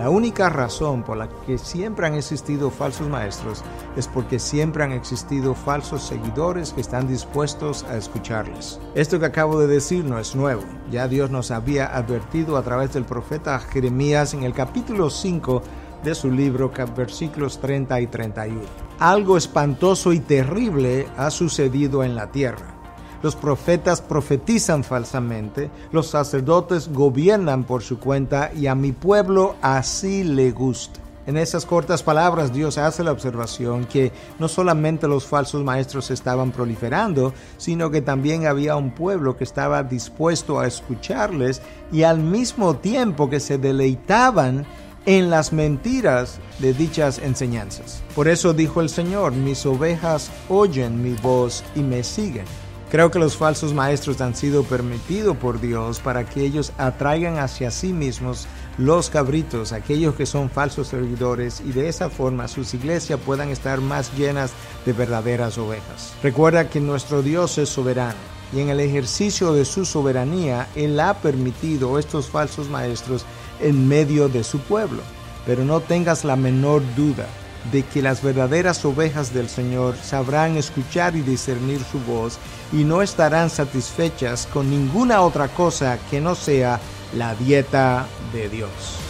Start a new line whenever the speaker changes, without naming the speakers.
La única razón por la que siempre han existido falsos maestros es porque siempre han existido falsos seguidores que están dispuestos a escucharles. Esto que acabo de decir no es nuevo. Ya Dios nos había advertido a través del profeta Jeremías en el capítulo 5 de su libro, versículos 30 y 31. Algo espantoso y terrible ha sucedido en la tierra los profetas profetizan falsamente, los sacerdotes gobiernan por su cuenta y a mi pueblo así le gusta. En esas cortas palabras Dios hace la observación que no solamente los falsos maestros estaban proliferando, sino que también había un pueblo que estaba dispuesto a escucharles y al mismo tiempo que se deleitaban en las mentiras de dichas enseñanzas. Por eso dijo el Señor, mis ovejas oyen mi voz y me siguen. Creo que los falsos maestros han sido permitidos por Dios para que ellos atraigan hacia sí mismos los cabritos, aquellos que son falsos servidores, y de esa forma sus iglesias puedan estar más llenas de verdaderas ovejas. Recuerda que nuestro Dios es soberano y en el ejercicio de su soberanía Él ha permitido estos falsos maestros en medio de su pueblo. Pero no tengas la menor duda de que las verdaderas ovejas del Señor sabrán escuchar y discernir su voz y no estarán satisfechas con ninguna otra cosa que no sea la dieta de Dios.